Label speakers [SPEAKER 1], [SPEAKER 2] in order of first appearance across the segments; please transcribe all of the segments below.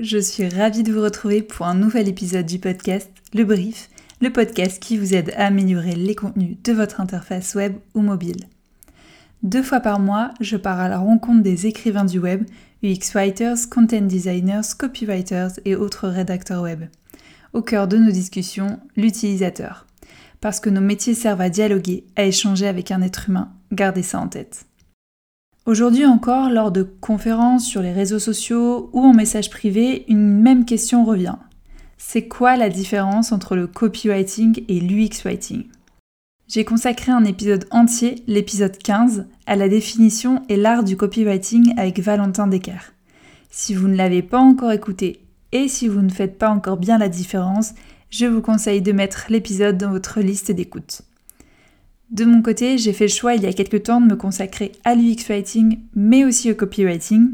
[SPEAKER 1] Je suis ravie de vous retrouver pour un nouvel épisode du podcast Le Brief, le podcast qui vous aide à améliorer les contenus de votre interface web ou mobile. Deux fois par mois, je pars à la rencontre des écrivains du web, UX writers, content designers, copywriters et autres rédacteurs web. Au cœur de nos discussions, l'utilisateur. Parce que nos métiers servent à dialoguer, à échanger avec un être humain, gardez ça en tête. Aujourd'hui encore, lors de conférences sur les réseaux sociaux ou en message privé, une même question revient. C'est quoi la différence entre le copywriting et l'UX writing J'ai consacré un épisode entier, l'épisode 15, à la définition et l'art du copywriting avec Valentin Decker. Si vous ne l'avez pas encore écouté et si vous ne faites pas encore bien la différence, je vous conseille de mettre l'épisode dans votre liste d'écoute. De mon côté, j'ai fait le choix il y a quelques temps de me consacrer à l'UX writing, mais aussi au copywriting.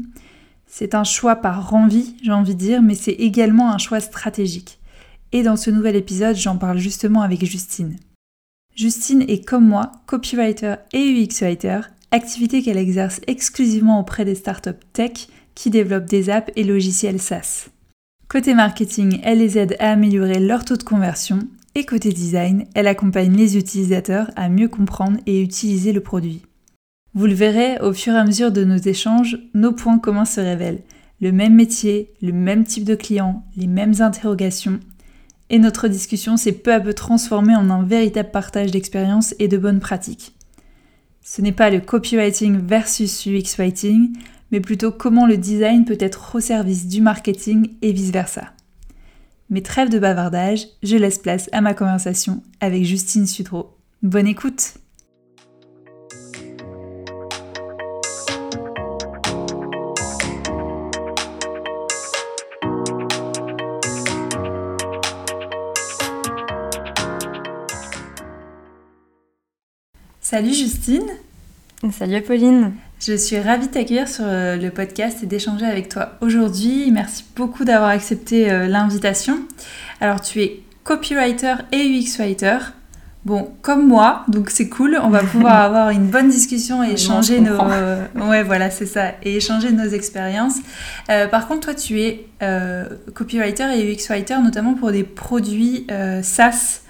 [SPEAKER 1] C'est un choix par envie, j'ai envie de dire, mais c'est également un choix stratégique. Et dans ce nouvel épisode, j'en parle justement avec Justine. Justine est comme moi, copywriter et UX writer, activité qu'elle exerce exclusivement auprès des startups tech qui développent des apps et logiciels SaaS. Côté marketing, elle les aide à améliorer leur taux de conversion et côté design, elle accompagne les utilisateurs à mieux comprendre et utiliser le produit. Vous le verrez, au fur et à mesure de nos échanges, nos points communs se révèlent. Le même métier, le même type de client, les mêmes interrogations. Et notre discussion s'est peu à peu transformée en un véritable partage d'expériences et de bonnes pratiques. Ce n'est pas le copywriting versus UX writing, mais plutôt comment le design peut être au service du marketing et vice-versa. Mais trêve de bavardage, je laisse place à ma conversation avec Justine Sudreau. Bonne écoute. Salut Justine.
[SPEAKER 2] Salut Apolline
[SPEAKER 1] je suis ravie de t'accueillir sur euh, le podcast et d'échanger avec toi aujourd'hui. Merci beaucoup d'avoir accepté euh, l'invitation. Alors, tu es copywriter et UX writer. Bon, comme moi, donc c'est cool. On va pouvoir avoir une bonne discussion et échanger nos. Euh, ouais, voilà, c'est ça. Et échanger nos expériences. par contre, toi, tu es copywriter et UX writer, notamment pour des produits SaaS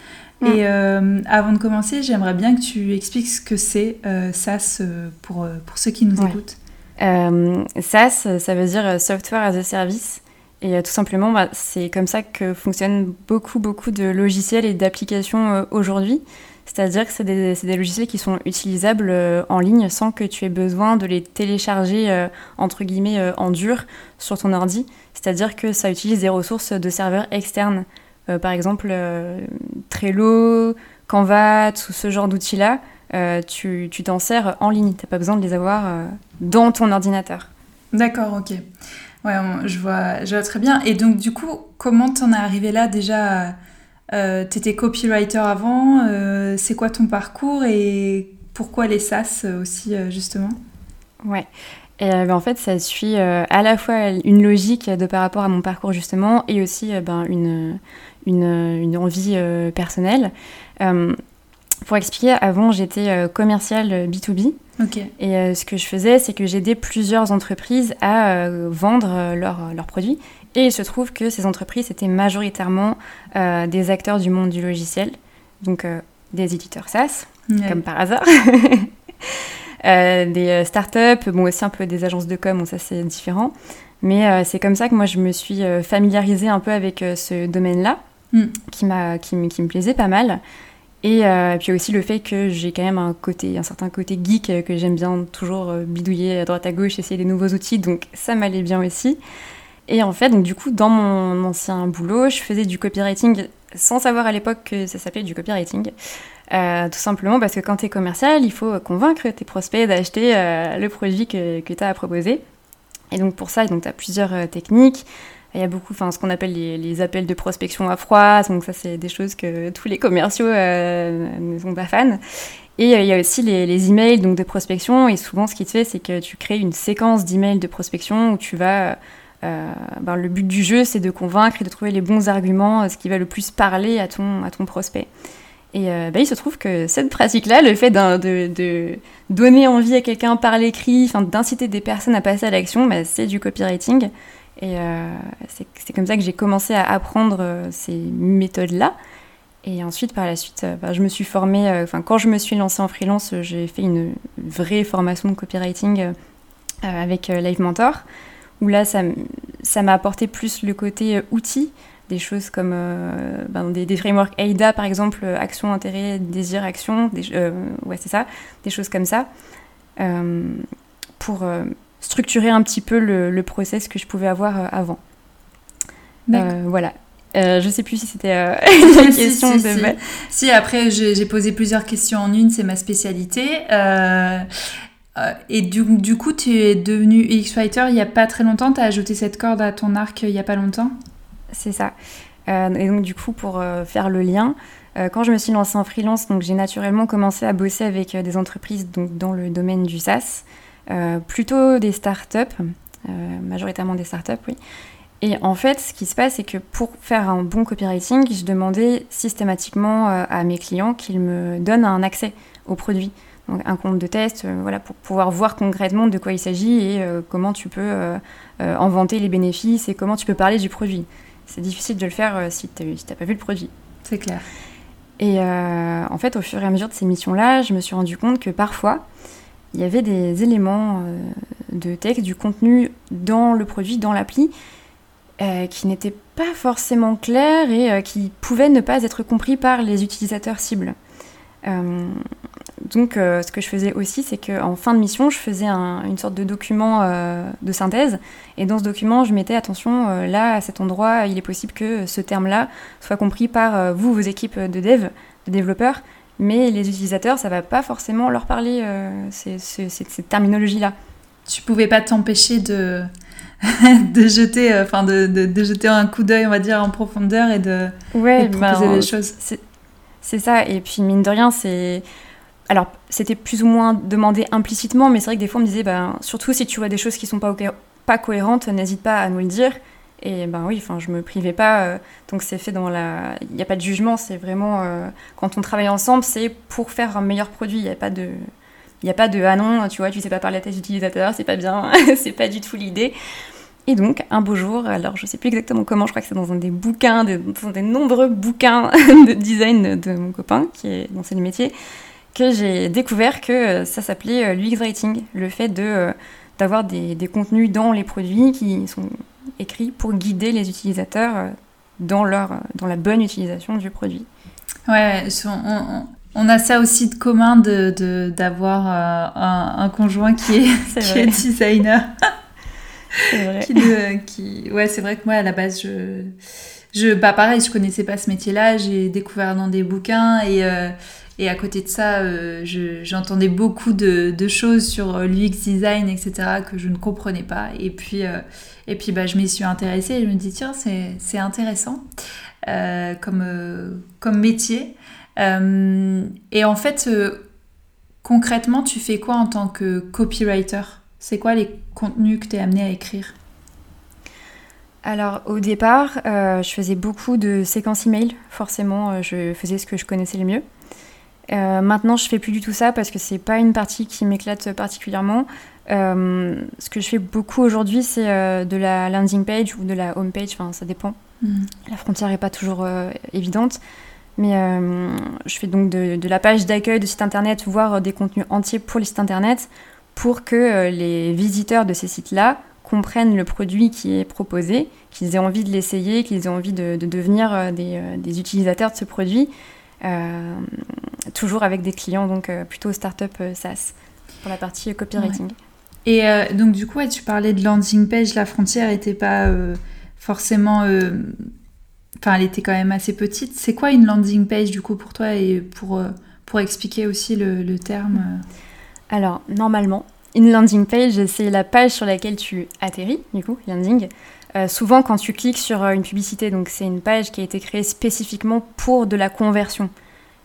[SPEAKER 1] Mm. Et euh, avant de commencer, j'aimerais bien que tu expliques ce que c'est euh, SaaS euh, pour, pour ceux qui nous écoutent.
[SPEAKER 2] SaaS, ça veut dire Software as a Service. Et tout simplement, bah, c'est comme ça que fonctionnent beaucoup, beaucoup de logiciels et d'applications aujourd'hui. C'est-à-dire que c'est des, des, logiciels qui sont utilisables en ligne sans que tu aies besoin de les télécharger, entre guillemets, en dur sur ton ordi. C'est-à-dire que ça utilise des ressources de serveurs externes. Euh, par exemple, euh, Trello, Canva, tout ce genre d'outils-là, euh, tu t'en sers en ligne. Tu n'as pas besoin de les avoir dans ton ordinateur.
[SPEAKER 1] D'accord, ok. Ouais, je vois, je vois très bien. Et donc, du coup, comment t'en es arrivé là déjà Tu étais copywriter avant. c'est quoi ton parcours et pourquoi les SaaS aussi, justement?
[SPEAKER 2] Ouais. Et ben, en fait, ça suit à la fois une logique de par rapport à mon parcours justement et aussi ben, une, une, envie euh, personnelle. Euh, pour expliquer, avant, j'étais euh, commerciale B2B. Et ce que je faisais, c'est que j'aidais plusieurs entreprises à vendre leurs produits. Et il se trouve que ces entreprises étaient majoritairement des acteurs du monde du logiciel, donc des éditeurs SaaS, comme par hasard. des startups, bon aussi un peu des agences de com, bon ça c'est différent. Mais c'est comme ça que moi je me suis familiarisée un peu avec ce domaine-là. Mm. qui, m'a, qui, qui, me plaisait pas mal. Et euh, puis aussi le fait que j'ai quand même un côté, un certain côté geek euh, que j'aime bien toujours euh, bidouiller à droite à gauche, essayer des nouveaux outils, donc ça m'allait bien aussi. Et en fait, donc du coup, dans mon ancien boulot, je faisais du copywriting sans savoir à l'époque que ça s'appelait du copywriting. tout simplement parce que quand tu es commercial, il faut convaincre tes prospects d'acheter le produit que, que tu as à proposer. Et donc pour ça, tu as plusieurs techniques. Il y a beaucoup, enfin, ce qu'on appelle les, appels de prospection à froid. Donc ça, c'est des choses que tous les commerciaux euh, ne sont pas fans. Et euh, il y a aussi les, les, emails donc de prospection. Et souvent, ce qui te fait, c'est que tu crées une séquence d'emails de prospection où tu vas. Euh, ben, le but du jeu, c'est de convaincre et de trouver les bons arguments, ce qui va le plus parler à ton, à ton prospect. Et ben, il se trouve que cette pratique-là, le fait de, de, donner envie à quelqu'un par l'écrit, d'inciter des personnes à passer à l'action, ben, c'est du copywriting. Et c'est comme ça que j'ai commencé à apprendre ces méthodes-là. Et ensuite, par la suite, bah, je me suis formée, enfin, quand je me suis lancée en freelance, j'ai fait une vraie formation de copywriting avec Live Mentor, où là, ça m'a apporté plus le côté outil, des choses comme euh, ben, des, frameworks AIDA par exemple, euh, action, intérêt, désir, action, euh, ouais c'est ça, des choses comme ça, pour structurer un petit peu le, process que je pouvais avoir avant. voilà. je sais plus si c'était une question
[SPEAKER 1] si, de... Si, après j'ai posé plusieurs questions en une, c'est ma spécialité. et du, du, coup, tu es devenu UX-Writer il n'y a pas très longtemps, tu as ajouté cette corde à ton arc il n'y a pas longtemps?
[SPEAKER 2] C'est ça. Euh, et donc du coup, pour euh, faire le lien, euh, quand je me suis lancée en freelance, donc j'ai naturellement commencé à bosser avec des entreprises donc, dans le domaine du SaaS, plutôt des startups, majoritairement des startups, oui. Et en fait, ce qui se passe, c'est que pour faire un bon copywriting, je demandais systématiquement à mes clients qu'ils me donnent un accès au produit. Donc un compte de test, voilà, pour pouvoir voir concrètement de quoi il s'agit et comment tu peux inventer les bénéfices et comment tu peux parler du produit c'est difficile de le faire euh, si tu n'as pas vu le produit.
[SPEAKER 1] C'est clair.
[SPEAKER 2] Et euh, en fait, au fur et à mesure de ces missions-là, je me suis rendu compte que parfois, il y avait des éléments euh, de texte, du contenu dans le produit, dans l'appli, qui n'étaient pas forcément clairs et qui pouvaient ne pas être compris par les utilisateurs cibles. Donc, euh, ce que je faisais aussi, c'est qu'en fin de mission, je faisais une sorte de document euh, de synthèse. Et dans ce document, je mettais attention, euh, là, à cet endroit, il est possible que ce terme-là soit compris par vous, vos équipes de dev, de développeurs, mais les utilisateurs, ça va pas forcément leur parler cette terminologie-là.
[SPEAKER 1] Tu pouvais pas t'empêcher de, de jeter, enfin de, de, jeter un coup d'œil, on va dire, en profondeur et de,
[SPEAKER 2] ouais, proposer ben, des choses. C'est ça. Et puis mine de rien, c'est alors, c'était plus ou moins demandé implicitement, mais c'est vrai que des fois, on me disait, ben, surtout si tu vois des choses qui sont pas, pas cohérentes, n'hésite pas à nous le dire. Et ben oui, enfin, je me privais pas. Euh, donc, c'est fait dans la. Il n'y a pas de jugement, c'est vraiment. Euh, quand on travaille ensemble, c'est pour faire un meilleur produit. Il n'y a pas de. Il n'y a pas de ah non, tu vois, tu sais pas parler à tes utilisateurs, c'est pas bien, c'est pas du tout l'idée. Et donc, un beau jour, alors je sais plus exactement comment, je crois que c'est dans un des bouquins, dans des nombreux bouquins de design de mon copain qui est dans ce métier, que j'ai découvert que euh, ça s'appelait euh, l'UX Writing, le fait de euh, d'avoir des, des, contenus dans les produits qui sont écrits pour guider les utilisateurs dans, leur, dans la bonne utilisation du produit.
[SPEAKER 1] Ouais, on, on, a ça aussi de commun d'avoir de, un, un, conjoint qui est, qui est designer. c'est vrai. qui, qui, ouais, c'est vrai que moi, à la base, je... je bah, pareil, je connaissais pas ce métier-là, j'ai découvert dans des bouquins et... Et à côté de ça, euh, j'entendais beaucoup de, choses sur euh, l'UX design, etc., que je ne comprenais pas. Et puis, euh, et puis bah, je m'y suis intéressée et je me dis, tiens, c'est intéressant comme, comme métier. et en fait, concrètement, tu fais quoi en tant que copywriter? C'est quoi les contenus que tu es amené à écrire?
[SPEAKER 2] Alors au départ, je faisais beaucoup de séquences email, forcément, je faisais ce que je connaissais le mieux. Euh, maintenant, je fais plus du tout ça parce que c'est pas une partie qui m'éclate particulièrement. Euh, ce que je fais beaucoup aujourd'hui, c'est euh, de la landing page ou de la home page, enfin ça dépend. Mm. La frontière est pas toujours évidente. Mais je fais donc de, de la page d'accueil de site internet, voire des contenus entiers pour les sites internet, pour que les visiteurs de ces sites-là comprennent le produit qui est proposé, qu'ils aient envie de l'essayer, qu'ils aient envie de, de devenir des, des, utilisateurs de ce produit. Euh, toujours avec des clients donc euh, plutôt start-up euh, SaaS pour la partie copywriting.
[SPEAKER 1] Et donc du coup, tu parlais de landing page, la frontière n'était pas forcément... Enfin, elle était quand même assez petite. C'est quoi une landing page du coup pour toi et pour, pour expliquer aussi le, le terme
[SPEAKER 2] Alors, normalement, une landing page, c'est la page sur laquelle tu atterris, du coup, landing, euh, souvent, quand tu cliques sur euh, une publicité, donc c'est une page qui a été créée spécifiquement pour de la conversion.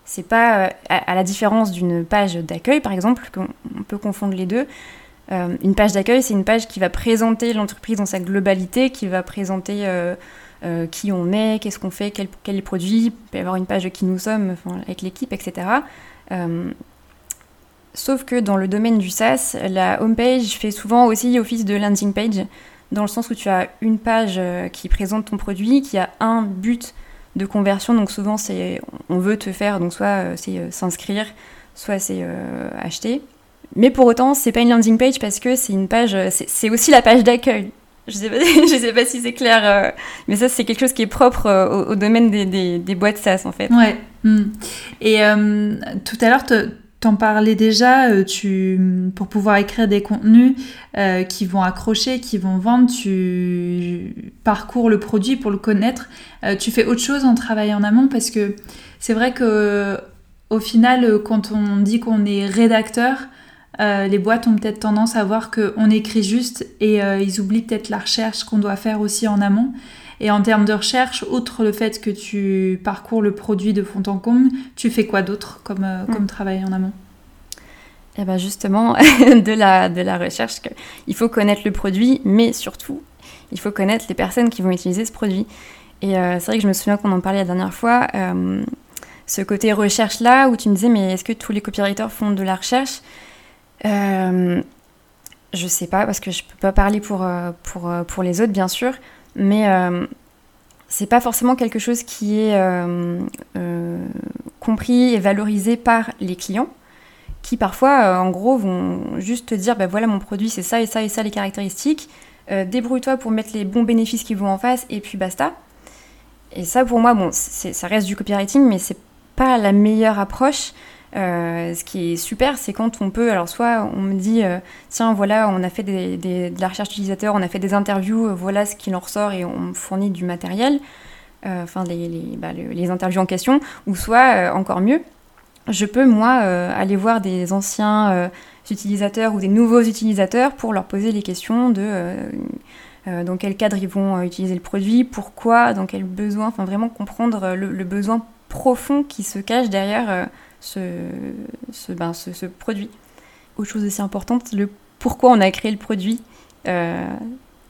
[SPEAKER 2] C'est pas, euh, à, la différence d'une page d'accueil, par exemple, qu'on peut confondre les deux. une page d'accueil, c'est une page qui va présenter l'entreprise dans sa globalité, qui va présenter qui on est, qu'est-ce qu'on fait, quel, quel est le produit. Il peut y avoir une page de qui nous sommes, avec l'équipe, etc. Sauf que dans le domaine du SaaS, la homepage fait souvent aussi office de landing page. Dans le sens où tu as une page qui présente ton produit, qui a un but de conversion. Donc souvent, on veut te faire, donc soit c'est s'inscrire, soit c'est acheter. Mais pour autant, c'est pas une landing page parce que c'est une page, c'est aussi la page d'accueil. Je sais pas, je sais pas si c'est clair, euh, mais ça c'est quelque chose qui est propre euh, au, domaine des, des, boîtes SaaS en fait.
[SPEAKER 1] Ouais. Hmm. Et euh, tout à l'heure, t'en parlais déjà, tu, pour pouvoir écrire des contenus qui vont accrocher, qui vont vendre, tu parcours le produit pour le connaître. tu fais autre chose en travaillant en amont parce que c'est vrai que au final, quand on dit qu'on est rédacteur, euh, les boîtes ont peut-être tendance à voir qu'on écrit juste et euh, ils oublient peut-être la recherche qu'on doit faire aussi en amont. Et en termes de recherche, outre le fait que tu parcours le produit de fond en comble, tu fais quoi d'autre comme, euh, comme travail en amont?
[SPEAKER 2] Eh bien justement, de la, de la recherche, il faut connaître le produit, mais surtout, il faut connaître les personnes qui vont utiliser ce produit. Et c'est vrai que je me souviens qu'on en parlait la dernière fois, ce côté recherche-là, où tu me disais, mais est-ce que tous les copywriters font de la recherche? Euh, je sais pas, parce que je peux pas parler pour, euh, pour, euh, pour les autres, bien sûr, mais c'est pas forcément quelque chose qui est compris et valorisé par les clients, qui parfois, en gros, vont juste te dire ben voilà, mon produit, c'est ça et ça et ça les caractéristiques, débrouille-toi pour mettre les bons bénéfices qui vont en face, et puis basta. Et ça, pour moi, bon, ça reste du copywriting, mais c'est pas la meilleure approche. Euh, ce qui est super, c'est quand on peut, alors soit on me dit, euh, tiens, voilà, on a fait de la recherche utilisateur, on a fait des interviews, euh, voilà ce qu'il en ressort et on me fournit du matériel, enfin bah, les, interviews en question, ou soit, encore mieux, je peux, moi, aller voir des anciens utilisateurs ou des nouveaux utilisateurs pour leur poser les questions de dans quel cadre ils vont utiliser le produit, pourquoi, dans quel besoin, enfin vraiment comprendre le besoin profond qui se cache derrière ce, ce, ben, ce, produit. Autre chose assez importante, le pourquoi on a créé le produit, euh,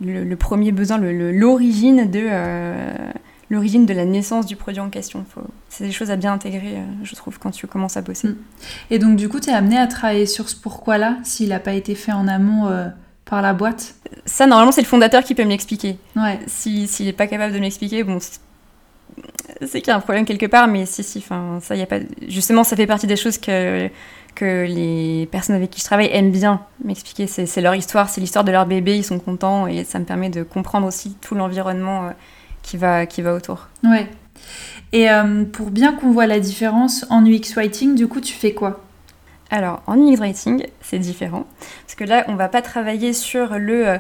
[SPEAKER 2] le, premier besoin, l'origine de, euh, l'origine de la naissance du produit en question. C'est des choses à bien intégrer, euh, je trouve, quand tu commences à bosser. Mm.
[SPEAKER 1] Et donc, du coup, tu es amené à travailler sur ce pourquoi-là, s'il n'a pas été fait en amont par la boîte?
[SPEAKER 2] Ça, normalement, c'est le fondateur qui peut me l'expliquer.
[SPEAKER 1] Ouais.
[SPEAKER 2] S'il n'est pas capable de m'expliquer, bon, c'est qu'il y a un problème quelque part, mais si, si, enfin, ça y a pas. Justement, ça fait partie des choses que, que les personnes avec qui je travaille aiment bien m'expliquer. C'est leur histoire, c'est l'histoire de leur bébé, ils sont contents et ça me permet de comprendre aussi tout l'environnement euh, qui, va, qui va autour.
[SPEAKER 1] Ouais. Et euh, pour bien qu'on voit la différence en UX Writing, du coup, tu fais quoi?
[SPEAKER 2] Alors, en UX Writing, c'est différent. Parce que là, on va pas travailler sur le euh,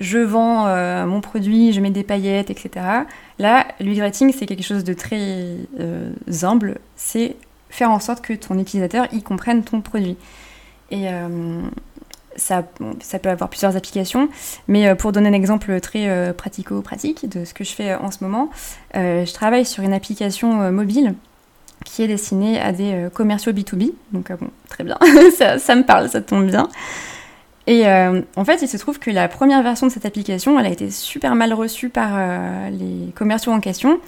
[SPEAKER 2] je vends euh, mon produit, je mets des paillettes, etc. Là, l'UX Writing, c'est quelque chose de très euh, humble. C'est faire en sorte que ton utilisateur y comprenne ton produit. Et euh, ça, peut avoir plusieurs applications, mais pour donner un exemple très pratico-pratique de ce que je fais en ce moment, je travaille sur une application mobile qui est destinée à des commerciaux B2B. Donc, bon, très bien, ça, me parle, ça tombe bien. Et euh, en fait, il se trouve que la première version de cette application, elle a été super mal reçue par euh, les commerciaux en question,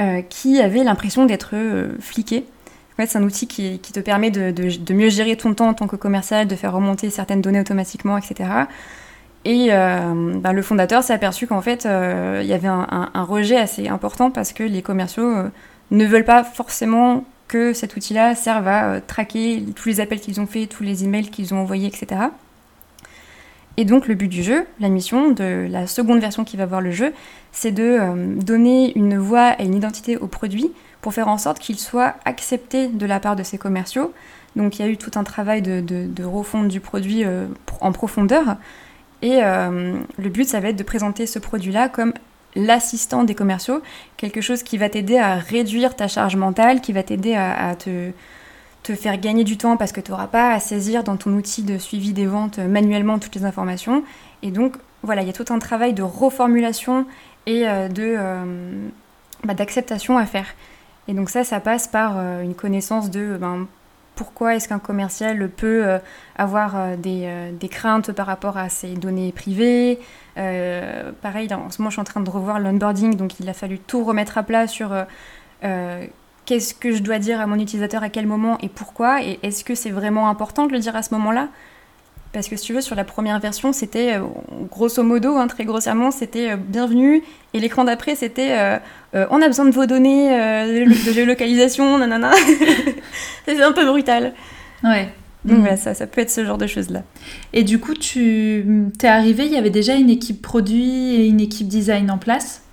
[SPEAKER 2] euh, qui avaient l'impression d'être fliqués. En fait, c'est un outil qui, te permet de, mieux gérer ton temps en tant que commercial, de faire remonter certaines données automatiquement, etc. Et ben, le fondateur s'est aperçu qu'en fait, il y avait un, un, rejet assez important parce que les commerciaux ne veulent pas forcément que cet outil-là serve à traquer tous les appels qu'ils ont faits, tous les emails qu'ils ont envoyés, etc. Et donc le but du jeu, la mission de la seconde version qui va voir le jeu, c'est de euh, donner une voix et une identité au produit pour faire en sorte qu'il soit accepté de la part de ses commerciaux. Donc il y a eu tout un travail de, refonte du produit euh, en profondeur. Et euh, le but, ça va être de présenter ce produit-là comme l'assistant des commerciaux, quelque chose qui va t'aider à réduire ta charge mentale, qui va t'aider à, te te faire gagner du temps parce que tu n'auras pas à saisir dans ton outil de suivi des ventes manuellement toutes les informations. Et donc, voilà, il y a tout un travail de reformulation et euh, de euh, bah, d'acceptation à faire. Et donc ça, ça passe par euh, une connaissance de ben, pourquoi est-ce qu'un commercial peut avoir des, des, craintes par rapport à ses données privées. pareil, en ce moment, je suis en train de revoir l'onboarding, donc il a fallu tout remettre à plat sur qu'est-ce que je dois dire à mon utilisateur à quel moment et pourquoi, et est-ce que c'est vraiment important de le dire à ce moment-là? Parce que si tu veux, sur la première version, c'était grosso modo, hein, très grossièrement, c'était bienvenue. Et l'écran d'après, c'était on a besoin de vos données de géolocalisation, nanana. c'est un peu brutal.
[SPEAKER 1] Ouais.
[SPEAKER 2] Donc voilà, ça, ça peut être ce genre de choses-là.
[SPEAKER 1] Et du coup, tu es arrivé, il y avait déjà une équipe produit et une équipe design en place?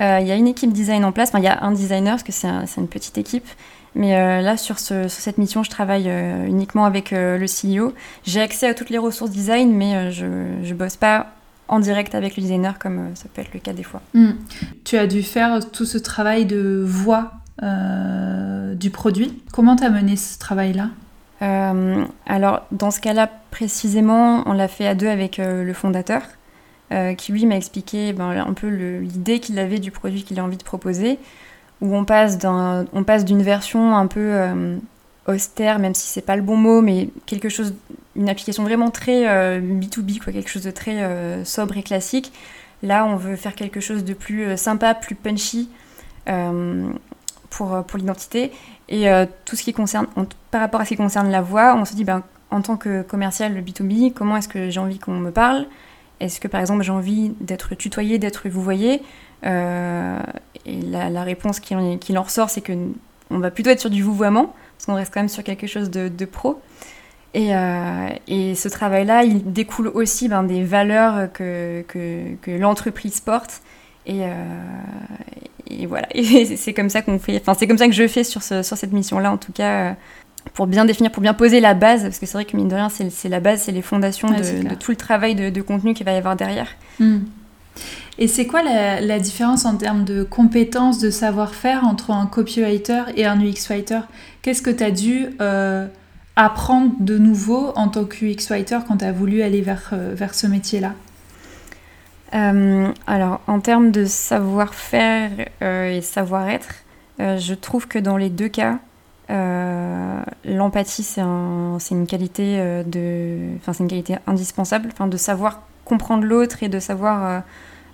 [SPEAKER 2] Euh, Il y a une équipe design en place, enfin, il y a un designer parce que c'est une petite équipe. Mais euh, là, sur, ce, sur, cette mission, je travaille euh, uniquement avec le CEO. J'ai accès à toutes les ressources design, mais je ne bosse pas en direct avec le designer comme ça peut être le cas des fois.
[SPEAKER 1] Mm. Tu as dû faire tout ce travail de voix du produit. Comment tu as mené ce travail-là?
[SPEAKER 2] Alors, dans ce cas-là, précisément, on l'a fait à deux avec le fondateur, euh, qui lui m'a expliqué ben, un peu l'idée qu'il avait du produit qu'il a envie de proposer, où on passe d'une version un peu austère, même si c'est pas le bon mot, mais quelque chose, une application vraiment très B2B, quoi, quelque chose de très sobre et classique. Là, on veut faire quelque chose de plus sympa, plus punchy pour, pour l'identité. Et euh, tout ce qui concerne, par rapport à ce qui concerne la voix, on se dit, ben, en tant que commercial le B2B, comment est-ce que j'ai envie qu'on me parle? Est-ce que par exemple j'ai envie d'être tutoyé, d'être vous voyez euh, Et la, réponse qui en, qui en ressort, c'est que on va plutôt être sur du vouvoiement, parce qu'on reste quand même sur quelque chose de, pro. Et, euh, et, ce travail-là, il découle aussi ben, des valeurs que, que, l'entreprise porte. Et, et voilà, et c'est comme ça qu'on fait, enfin c'est comme ça que je fais sur, ce, sur cette mission-là en tout cas, euh, pour bien définir, pour bien poser la base, parce que c'est vrai que mine de rien c'est la base, c'est les fondations de, tout le travail de, contenu qu'il va y avoir derrière.
[SPEAKER 1] Hmm. Et c'est quoi la, différence en termes de compétences, de savoir-faire entre un copywriter et un UX writer Qu'est-ce que tu as dû euh, apprendre de nouveau en tant que UX writer quand tu as voulu aller vers, euh, vers ce métier-là?
[SPEAKER 2] Euh, alors, en termes de savoir-faire euh, et savoir-être, je trouve que dans les deux cas, l'empathie, c'est une qualité de, enfin, c'est une qualité indispensable, de savoir comprendre l'autre et de savoir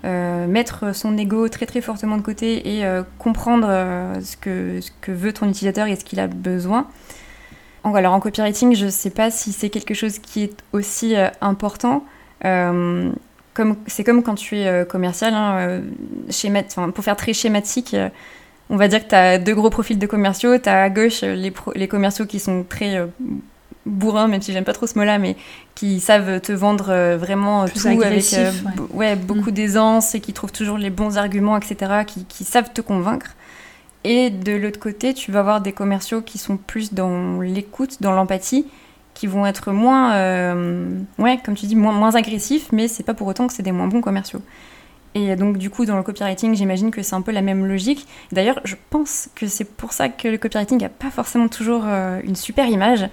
[SPEAKER 2] mettre son ego très très fortement de côté et comprendre ce, que, veut ton utilisateur et ce qu'il a besoin. Alors en copywriting, je ne sais pas si c'est quelque chose qui est aussi important c'est comme quand tu es euh, commercial, hein, euh, pour faire très schématique, euh, on va dire que tu as deux gros profils de commerciaux. Tu as à gauche les, les, commerciaux qui sont très bourrins, même si j'aime pas trop ce mot-là, mais qui savent te vendre vraiment tout avec ouais. beaucoup mm. d'aisance et qui trouvent toujours les bons arguments, etc., qui, qui savent te convaincre. Et de l'autre côté, tu vas avoir des commerciaux qui sont plus dans l'écoute, dans l'empathie, qui vont être moins, euh, ouais, comme tu dis, moins, moins agressifs, mais c'est pas pour autant que c'est des moins bons commerciaux. Et donc, du coup, dans le copywriting, j'imagine que c'est un peu la même logique. D'ailleurs, je pense que c'est pour ça que le copywriting n'a pas forcément toujours euh, une super image.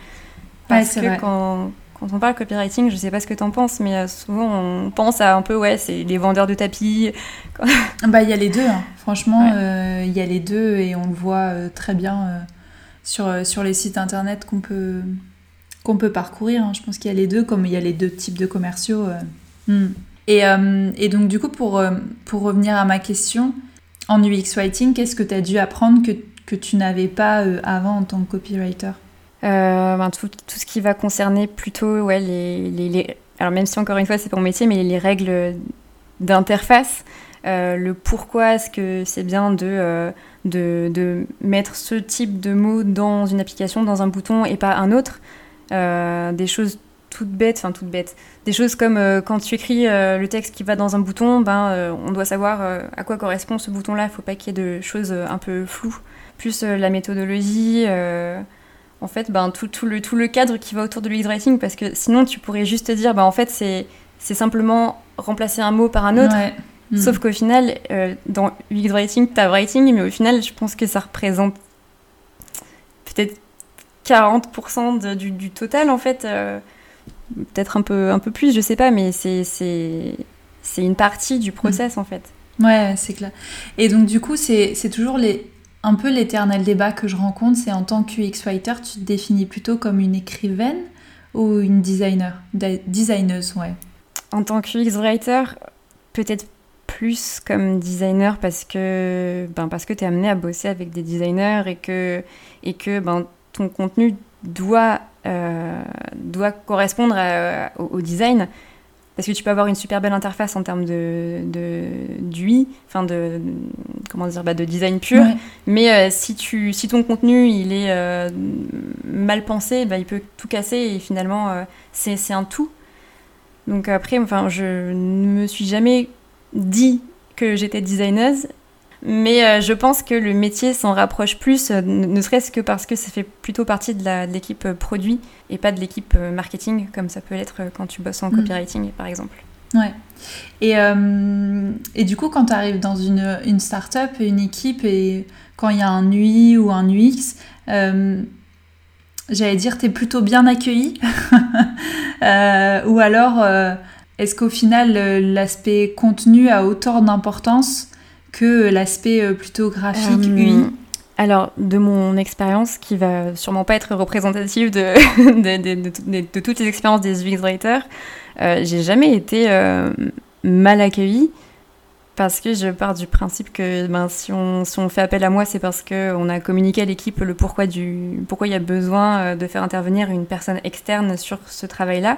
[SPEAKER 2] Parce que quand, quand, on parle copywriting, je sais pas ce que tu en penses, mais euh, souvent on pense à un peu, ouais, c'est les vendeurs de tapis.
[SPEAKER 1] bah, il y a les deux, hein. franchement, il y a les deux et on le voit très bien sur, sur les sites internet qu'on peut, qu'on peut parcourir. Hein. Je pense qu'il y a les deux, comme il y a les deux types de commerciaux. Euh. Hmm. Et, euh, et, donc, du coup, pour, euh, pour revenir à ma question, en UX Writing, qu'est-ce que tu as dû apprendre que, que tu n'avais pas avant en tant que copywriter?
[SPEAKER 2] Ben, tout, tout, ce qui va concerner plutôt ouais, les, les, Alors, même si encore une fois, c'est pas métier, mais les règles d'interface. le pourquoi est-ce que c'est bien de, de, de, mettre ce type de mots dans une application, dans un bouton et pas un autre. Euh, des choses toutes bêtes, enfin toutes bêtes, des choses comme euh, quand tu écris euh, le texte qui va dans un bouton, ben, on doit savoir à quoi correspond ce bouton-là, il ne faut pas qu'il y ait de choses un peu floues, plus la méthodologie, en fait, ben, tout, tout, le, tout le cadre qui va autour de l'UX Writing, parce que sinon tu pourrais juste te dire, ben, en fait c'est, c'est simplement remplacer un mot par un autre, sauf qu'au final, dans UX Writing, tu as Writing, mais au final, je pense que ça représente peut-être 40% du, du, total, en fait. Peut-être un peu, un peu plus, je sais pas, mais c'est une partie du process, en fait.
[SPEAKER 1] Ouais, c'est clair. Et donc, du coup, c'est toujours les, un peu l'éternel débat que je rencontre, c'est en tant qu'UX writer, tu te définis plutôt comme une écrivaine ou une designer? Designeuse, ouais.
[SPEAKER 2] En tant qu'UX writer, peut-être plus comme designer parce que, ben, parce que tu es amené à bosser avec des designers et que, et que ben, ton contenu doit doit correspondre au, design. Parce que tu peux avoir une super belle interface en termes de, d'UI, enfin de, comment dire, bah, de design pur, mais si, tu, si ton contenu il est mal pensé, bah, il peut tout casser et finalement c'est, c'est un tout. Donc après, enfin, je ne me suis jamais dit que j'étais designeuse, mais euh, je pense que le métier s'en rapproche plus, euh, ne serait-ce que parce que ça fait plutôt partie de l'équipe euh, produit et pas de l'équipe marketing, comme ça peut l'être quand tu bosses en mm. copywriting, par exemple.
[SPEAKER 1] Ouais. Et, et du coup, quand tu arrives dans une, une start-up, une équipe, et quand il y a un UI ou un UX, j'allais dire, tu es plutôt bien accueilli Ou alors, est-ce qu'au final, l'aspect contenu a autant d'importance que l'aspect euh, plutôt graphique UI euh,
[SPEAKER 2] alors, de mon expérience, qui va sûrement pas être représentative de, de, toutes les expériences des UX writers, euh, j'ai jamais été mal accueillie parce que je pars du principe que ben, si, on, si on fait appel à moi, c'est parce qu'on a communiqué à l'équipe le pourquoi, du, pourquoi il y a besoin de faire intervenir une personne externe sur ce travail-là.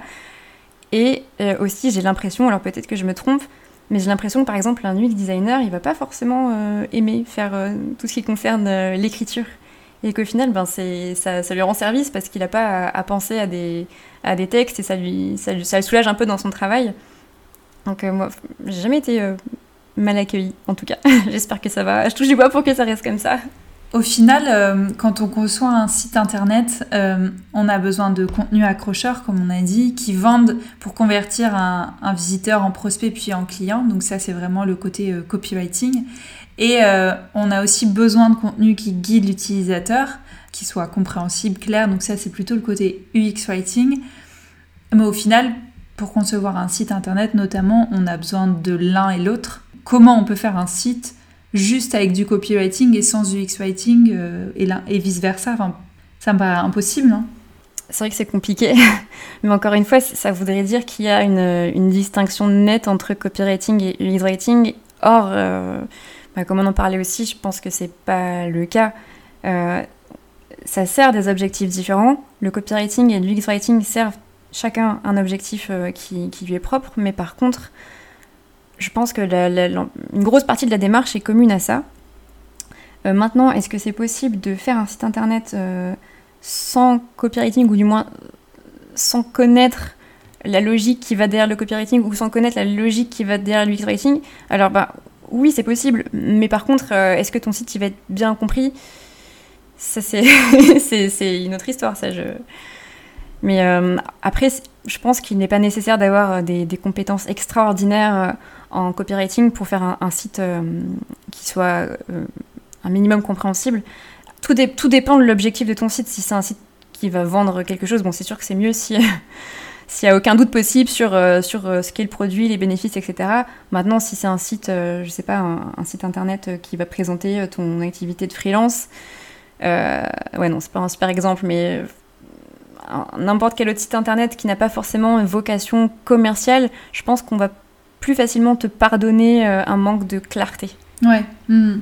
[SPEAKER 2] Et aussi, j'ai l'impression, alors peut-être que je me trompe, mais j'ai l'impression que par exemple un UX designer, il va pas forcément euh, aimer faire euh, tout ce qui concerne euh, l'écriture. Et qu'au final, ben, ça, ça lui rend service parce qu'il n'a pas à, penser à des, à des textes et ça, lui, ça, le soulage un peu dans son travail. Donc moi, j'ai jamais été mal accueillie, en tout cas. J'espère que ça va. Je touche du bois pour que ça reste comme ça.
[SPEAKER 1] Au final, euh, quand on conçoit un site internet, euh, on a besoin de contenu accrocheur, comme on a dit, qui vendent pour convertir un, visiteur en prospect puis en client. Donc ça, c'est vraiment le côté euh, copywriting. Et on a aussi besoin de contenu qui guide l'utilisateur, qui soit compréhensible, clair. Donc ça, c'est plutôt le côté UX writing. Mais au final, pour concevoir un site internet, notamment, on a besoin de l'un et l'autre. Comment on peut faire un site juste avec du copywriting et sans UX writing euh, et, vice-versa. Ça me paraît impossible. Hein.
[SPEAKER 2] c'est vrai que c'est compliqué, mais encore une fois, ça voudrait dire qu'il y a une, distinction nette entre copywriting et UX writing. Or, euh, bah, comme on en parlait aussi, je pense que c'est pas le cas. Euh, ça sert des objectifs différents. Le copywriting et l'UX writing servent chacun un objectif qui, qui, lui est propre, mais par contre, je pense que une grosse partie de la démarche est commune à ça. Euh, maintenant, est-ce que c'est possible de faire un site internet euh, sans copywriting ou du moins sans connaître la logique qui va derrière le copywriting ou sans connaître la logique qui va derrière l'UX writing Alors, bah, oui, c'est possible, mais par contre, euh, est-ce que ton site va être bien compris? Ça, c'est une autre histoire, ça. Je... Mais après, je pense qu'il n'est pas nécessaire d'avoir des, des, compétences extraordinaires en copywriting pour faire un, site euh, qui soit euh, un minimum compréhensible. Tout, dépend de l'objectif de ton site. Si c'est un site qui va vendre quelque chose, bon, c'est sûr que c'est mieux si s'il n'y a aucun doute possible sur, euh, sur ce qu'est le produit, les bénéfices, etc. Maintenant, si c'est un site, je sais pas, un, site internet qui va présenter ton activité de freelance, ouais, non, c'est pas un super exemple, mais n'importe quel autre site internet qui n'a pas forcément une vocation commerciale, je pense qu'on va plus facilement te pardonner euh, un manque de clarté.
[SPEAKER 1] Ouais. Hmm.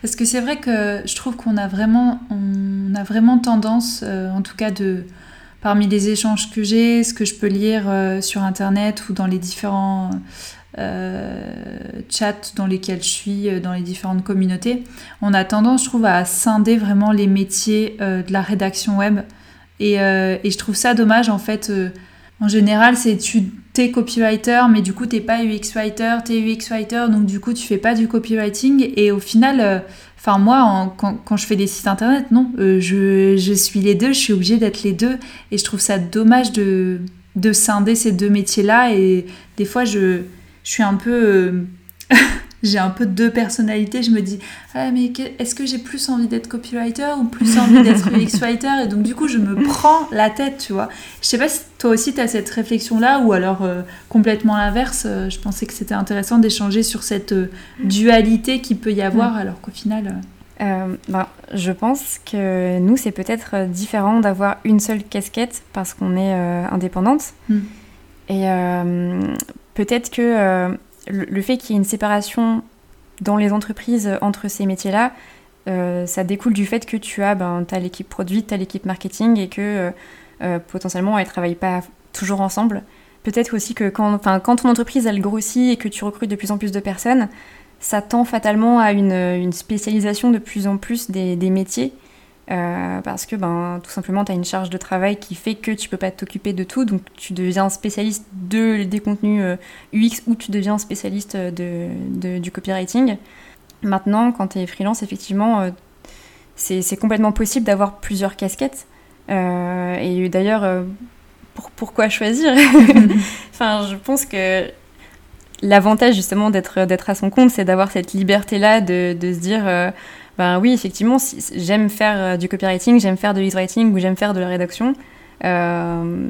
[SPEAKER 1] Parce que c'est vrai que je trouve qu'on a vraiment, on a vraiment tendance, euh, en tout cas de, parmi les échanges que j'ai, ce que je peux lire euh, sur internet ou dans les différents chats dans lesquels je suis, dans les différentes communautés, on a tendance, je trouve, à scinder vraiment les métiers de la rédaction web. Et, et, je trouve ça dommage en fait. en général, c'est tu t'es copywriter, mais du coup, t'es pas UX writer, t'es UX writer, donc du coup, tu fais pas du copywriting. Et au final, euh, enfin, moi, quand, je fais des sites internet, non, euh, je, suis les deux, je suis obligée d'être les deux. Et je trouve ça dommage de, de scinder ces deux métiers-là. Et des fois, je suis un peu. J'ai un peu deux personnalités. Je me dis, ah, mais est-ce que j'ai plus envie d'être copywriter ou plus envie d'être UX writer Et donc, du coup, je me prends la tête, tu vois. Je sais pas si toi aussi, tu as cette réflexion-là ou alors euh, complètement l'inverse. Euh, je pensais que c'était intéressant d'échanger sur cette euh, dualité qui peut y avoir, mm. alors qu'au final.
[SPEAKER 2] Ben, je pense que nous, c'est peut-être différent d'avoir une seule casquette parce qu'on est indépendante. Mm. Et peut-être que le, fait qu'il y ait une séparation dans les entreprises entre ces métiers-là, euh, ça découle du fait que tu as, ben, as l'équipe produit, tu as l'équipe marketing et que potentiellement elles travaillent pas toujours ensemble. Peut-être aussi que quand, quand ton entreprise elle grossit et que tu recrutes de plus en plus de personnes, ça tend fatalement à une, spécialisation de plus en plus des, métiers. Euh, parce que ben, tout simplement, tu as une charge de travail qui fait que tu peux pas t'occuper de tout. Donc, tu deviens spécialiste de, des contenus UX euh, ou tu deviens spécialiste de, du copywriting. Maintenant, quand tu es freelance, effectivement, euh, c'est complètement possible d'avoir plusieurs casquettes. et d'ailleurs, pourquoi choisir? Enfin, je pense que l'avantage justement d'être d'être à son compte, c'est d'avoir cette liberté-là de, de, se dire, euh, ben oui, effectivement, j'aime faire euh, du copywriting, j'aime faire de l'e-writing ou j'aime faire de la rédaction. Euh,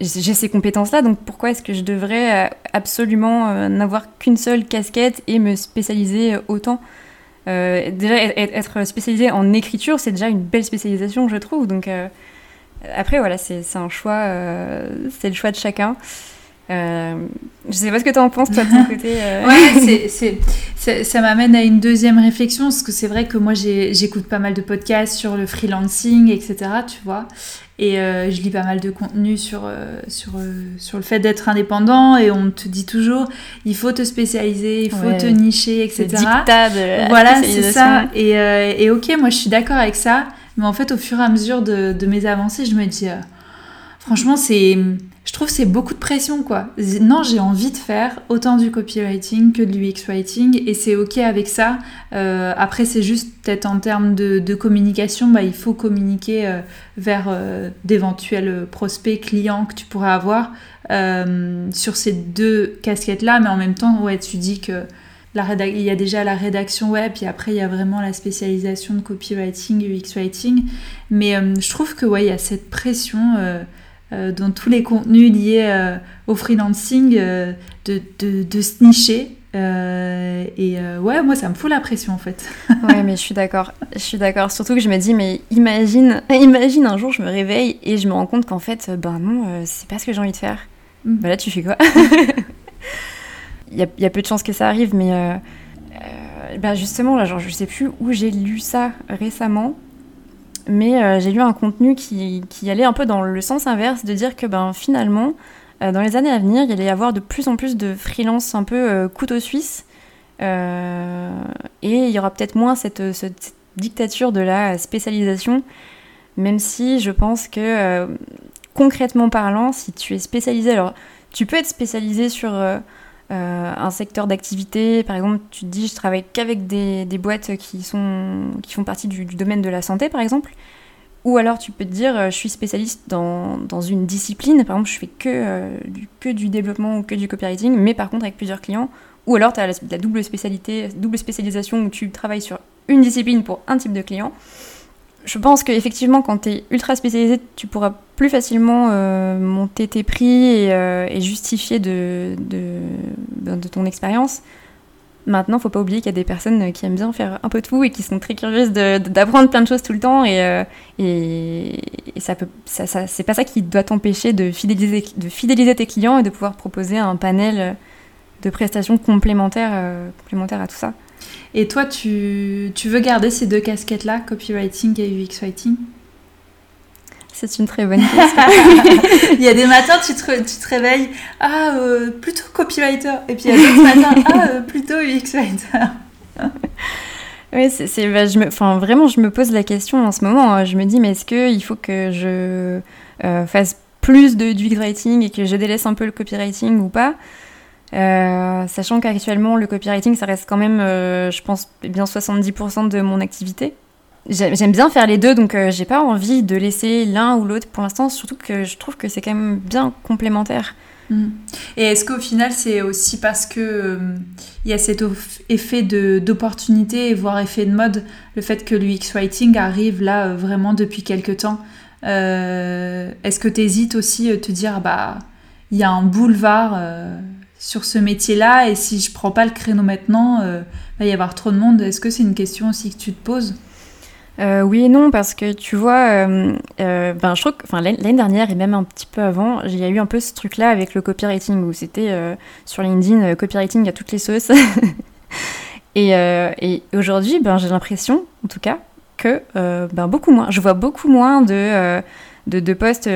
[SPEAKER 2] j'ai ces compétences-là, donc pourquoi est-ce que je devrais absolument n'avoir qu'une seule casquette et me spécialiser autant? Déjà, être spécialisé en écriture, c'est déjà une belle spécialisation, je trouve. Donc après, voilà, c'est un choix, c'est le choix de chacun. Euh, je sais pas ce que tu en penses, toi, de ton côté.
[SPEAKER 1] Euh. ouais, c'est, ça m'amène à une deuxième réflexion, parce que c'est vrai que moi, j'écoute pas mal de podcasts sur le freelancing, etc., tu vois. Et euh, je lis pas mal de contenu sur, sur, sur le fait d'être indépendant, et on te dit toujours, il faut te spécialiser, il faut te nicher, etc.
[SPEAKER 2] De
[SPEAKER 1] voilà, c'est ça. Et, et, ok, moi, je suis d'accord avec ça, mais en fait, au fur et à mesure de, de mes avancées, je me dis, franchement, c'est je trouve c'est beaucoup de pression quoi. Non, j'ai envie de faire autant du copywriting que de l'UX writing et c'est ok avec ça. Euh, après, c'est juste peut-être en termes de, communication, bah, il faut communiquer euh, vers euh, d'éventuels prospects, clients que tu pourrais avoir sur ces deux casquettes là, mais en même temps, ouais, tu dis que la il y a déjà la rédaction web, puis après il y a vraiment la spécialisation de copywriting, UX writing. Mais je trouve que ouais, il y a cette pression dans tous les contenus liés euh, au freelancing, euh, de, de, de, se nicher. et ouais, moi, ça me fout la pression en fait.
[SPEAKER 2] ouais, mais je suis d'accord. Je suis d'accord. Surtout que je me dis, mais imagine, imagine un jour, je me réveille et je me rends compte qu'en fait, ben non, c'est pas ce que j'ai envie de faire. Mm. Bah là, tu fais quoi? Il y, y, a peu de chances que ça arrive, mais bah justement, là, genre, je sais plus où j'ai lu ça récemment mais euh, j'ai lu un contenu qui, allait un peu dans le sens inverse, de dire que ben, finalement, euh, dans les années à venir, il allait y avoir de plus en plus de freelance un peu euh, couteau suisse, et il y aura peut-être moins cette, dictature de la spécialisation, même si je pense que concrètement parlant, si tu es spécialisé, alors tu peux être spécialisé sur... un secteur d'activité. Par exemple, tu te dis, je travaille qu'avec des, boîtes qui, sont, qui font partie du, du, domaine de la santé, par exemple. Ou alors tu peux te dire, euh, je suis spécialiste dans, dans une discipline, par exemple je fais que, euh, du, que du développement ou que du copywriting, mais par contre avec plusieurs clients. Ou alors tu as la, double, spécialité, double spécialisation où tu travailles sur une discipline pour un type de client. Je pense qu'effectivement quand tu es ultra spécialisé, tu pourras plus facilement euh, monter tes prix et, justifier de, de, ton expérience. Maintenant, faut pas oublier qu'il y a des personnes qui aiment bien faire un peu de tout et qui sont très curieuses d'apprendre plein de choses tout le temps et, euh, et, ça c'est pas ça qui doit t'empêcher de fidéliser, tes clients et de pouvoir proposer un panel de prestations complémentaires, euh, complémentaires à tout ça.
[SPEAKER 1] Et toi, tu, tu veux garder ces deux casquettes-là, copywriting et UX writing?
[SPEAKER 2] C'est une très bonne question.
[SPEAKER 1] il y a des matins, tu te, tu te réveilles, ah, euh, plutôt copywriter. Et puis il y a d'autres matins, ah, euh, plutôt UX writer.
[SPEAKER 2] oui, c'est, bah, je me, enfin, vraiment, je me pose la question en ce moment. Hein. Je me dis, mais est-ce qu'il faut que je euh, fasse plus de, du UX writing et que je délaisse un peu le copywriting ou pas? Sachant qu'actuellement, le copywriting, ça reste quand même, je pense, bien 70% de mon activité. J'aime bien faire les deux, donc euh, j'ai pas envie de laisser l'un ou l'autre pour l'instant, surtout que je trouve que c'est quand même bien complémentaire.
[SPEAKER 1] Mm. Et est-ce qu'au final, c'est aussi parce que euh, il y a cet effet d'opportunité, voire effet de mode, le fait que l'UX Writing arrive là euh, vraiment depuis quelques temps Est-ce que tu hésites aussi te dire, bah, il y a un boulevard sur ce métier-là, et si je prends pas le créneau maintenant, il va y avoir trop de monde Est-ce que c'est une question aussi que tu te poses?
[SPEAKER 2] Euh, oui et non, parce que tu vois, euh, euh, ben, je trouve que l'année dernière et même un petit peu avant, il y a eu un peu ce truc-là avec le copywriting où c'était sur LinkedIn, copywriting à toutes les sauces. et, et aujourd'hui, ben, j'ai l'impression, en tout cas, que ben, beaucoup moins. Je vois beaucoup moins de, de, de posts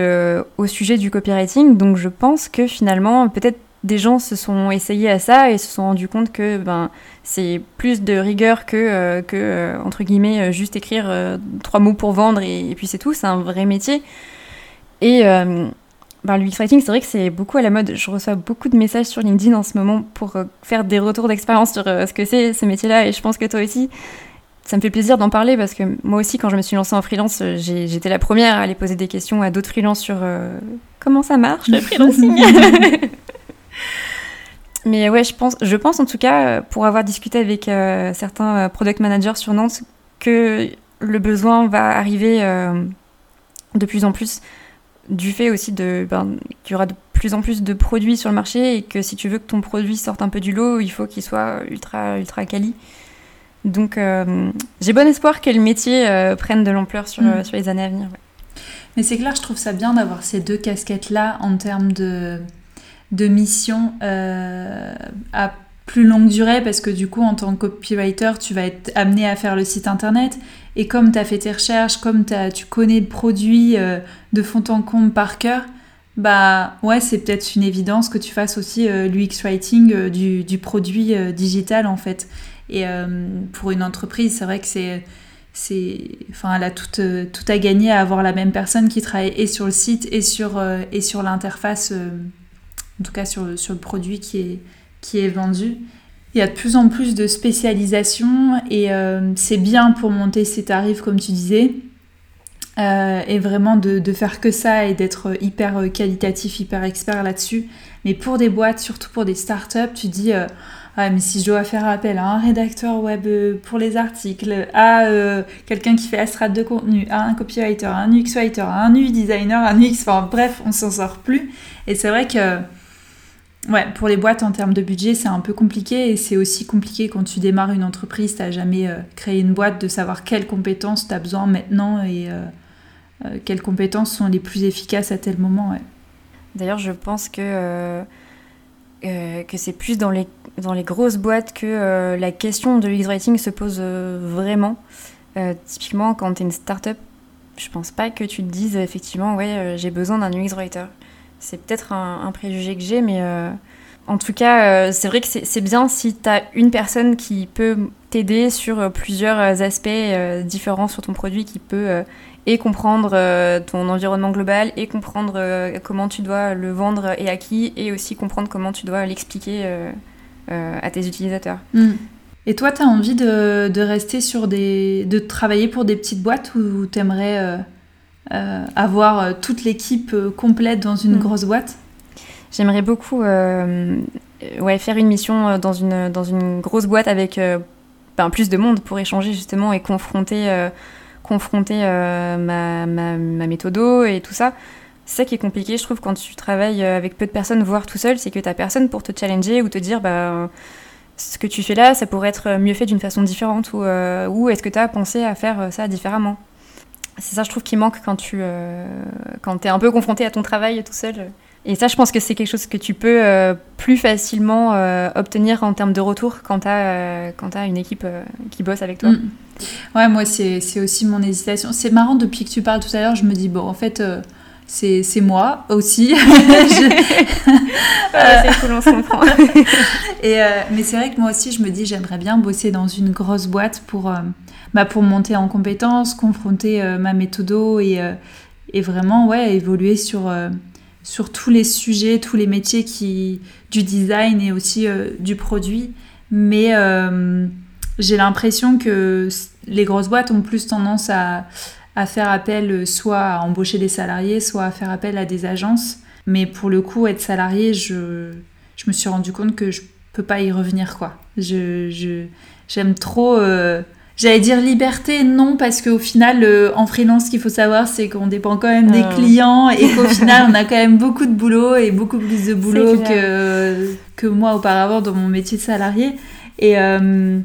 [SPEAKER 2] au sujet du copywriting. Donc je pense que finalement, peut-être des gens se sont essayés à ça et se sont rendus compte que ben, c'est plus de rigueur que, euh, que euh, entre guillemets, euh, juste écrire trois mots pour vendre et, puis c'est tout. C'est un vrai métier. Et ben, le writing, c'est vrai que c'est beaucoup à la mode. Je reçois beaucoup de messages sur LinkedIn en ce moment pour faire des retours d'expérience sur ce que c'est ce métier-là. Et je pense que toi aussi, ça me fait plaisir d'en parler parce que moi aussi, quand je me suis lancée en freelance, j'étais la première à aller poser des questions à d'autres freelances sur comment ça marche le freelancing? Mais ouais, je pense, je pense en tout cas, pour avoir discuté avec euh, certains euh, product managers sur Nantes, que le besoin va arriver euh, de plus en plus du fait aussi de ben, qu'il y aura de plus en plus de produits sur le marché et que si tu veux que ton produit sorte un peu du lot, il faut qu'il soit ultra ultra quali. Donc j'ai bon espoir que le métier prenne de l'ampleur sur, mm. sur les années à venir.
[SPEAKER 1] Mais c'est clair, je trouve ça bien d'avoir ces deux casquettes là en termes de de mission euh, à plus longue durée parce que du coup en tant que copywriter tu vas être amené à faire le site internet et comme tu as fait tes recherches, comme as, tu connais le produit euh, de fond en comble par cœur, bah ouais c'est peut-être une évidence que tu fasses aussi euh, l'UX writing du, produit digital en fait. Et pour une entreprise c'est vrai que c'est enfin elle a tout, tout à gagner à avoir la même personne qui travaille et sur le site et sur, et sur l'interface en tout cas sur, le produit qui est, qui est vendu. Il y a de plus en plus de spécialisation et euh, c'est bien pour monter ses tarifs, comme tu disais. Euh, et vraiment de, faire que ça et d'être hyper qualitatif, hyper expert là-dessus. Mais pour des boîtes, surtout pour des startups, tu dis euh, ah, mais si je dois faire appel à un rédacteur web pour les articles, à quelqu'un qui fait la strate de contenu, à un copywriter, à un UX writer, à un UI designer, à un UX, enfin bref, on s'en sort plus. Et c'est vrai que Ouais, pour les boîtes en termes de budget, c'est un peu compliqué et c'est aussi compliqué quand tu démarres une entreprise, tu n'as jamais euh, créé une boîte, de savoir quelles compétences tu as besoin maintenant et euh, euh, quelles compétences sont les plus efficaces à tel moment.
[SPEAKER 2] D'ailleurs, je pense que, que c'est plus dans les, dans les grosses boîtes que la question de l'UX writing se pose vraiment. typiquement, quand tu es une start-up, je pense pas que tu te dises effectivement, ouais, j'ai besoin d'un UX writer. C'est peut-être un, préjugé que j'ai, mais euh, en tout cas, euh, c'est vrai que c'est bien si tu as une personne qui peut t'aider sur euh, plusieurs aspects différents sur ton produit, qui peut et comprendre ton environnement global, et comprendre comment tu dois le vendre et à qui, et aussi comprendre comment tu dois l'expliquer à tes utilisateurs.
[SPEAKER 1] Mm. Et toi, tu as envie de, de, rester sur des. de travailler pour des petites boîtes ou tu aimerais euh, avoir euh, toute l'équipe euh, complète dans une mm. grosse boîte
[SPEAKER 2] J'aimerais beaucoup ouais, faire une mission dans une, dans une grosse boîte avec ben, plus de monde pour échanger justement et confronter, confronter ma, ma, ma méthodo et tout ça. C'est ça qui est compliqué, je trouve, quand tu travailles avec peu de personnes, voire tout seul, c'est que tu n'as personne pour te challenger ou te dire bah, ce que tu fais là, ça pourrait être mieux fait d'une façon différente ou, ou est-ce que tu as pensé à faire ça différemment? C'est ça, je trouve, qui manque quand tu euh, quand es un peu confronté à ton travail tout seul. Et ça, je pense que c'est quelque chose que tu peux euh, plus facilement euh, obtenir en termes de retour quand tu as, as, une équipe qui bosse avec toi. Mm.
[SPEAKER 1] Ouais, moi, c'est aussi mon hésitation. C'est marrant, depuis que tu parles tout à l'heure, je me dis, bon, en fait, c'est moi aussi.
[SPEAKER 2] c'est cool, on se comprend.
[SPEAKER 1] Et, mais c'est vrai que moi aussi, je me dis, j'aimerais bien bosser dans une grosse boîte pour bah, pour monter en compétences, confronter euh, ma méthodo et, euh, et, vraiment ouais, évoluer sur, euh, sur tous les sujets, tous les métiers qui, du design et aussi du produit. Mais j'ai l'impression que les grosses boîtes ont plus tendance à, à faire appel soit à embaucher des salariés, soit à faire appel à des agences. Mais pour le coup, être salarié, je, je me suis rendu compte que je peux pas y revenir. quoi. Je, j'aime trop J'allais dire liberté, non, parce qu'au final, euh, en freelance, ce qu'il faut savoir, c'est qu'on dépend quand même des ah. clients et qu'au final, on a quand même beaucoup de boulot et beaucoup plus de boulot que, que moi auparavant dans mon métier de salarié. Et, euh,